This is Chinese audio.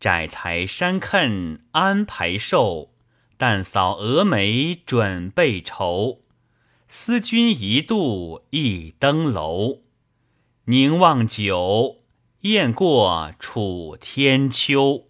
窄裁山坑安排寿，淡扫蛾眉准备愁。思君一度一登楼，凝望久，雁过楚天秋。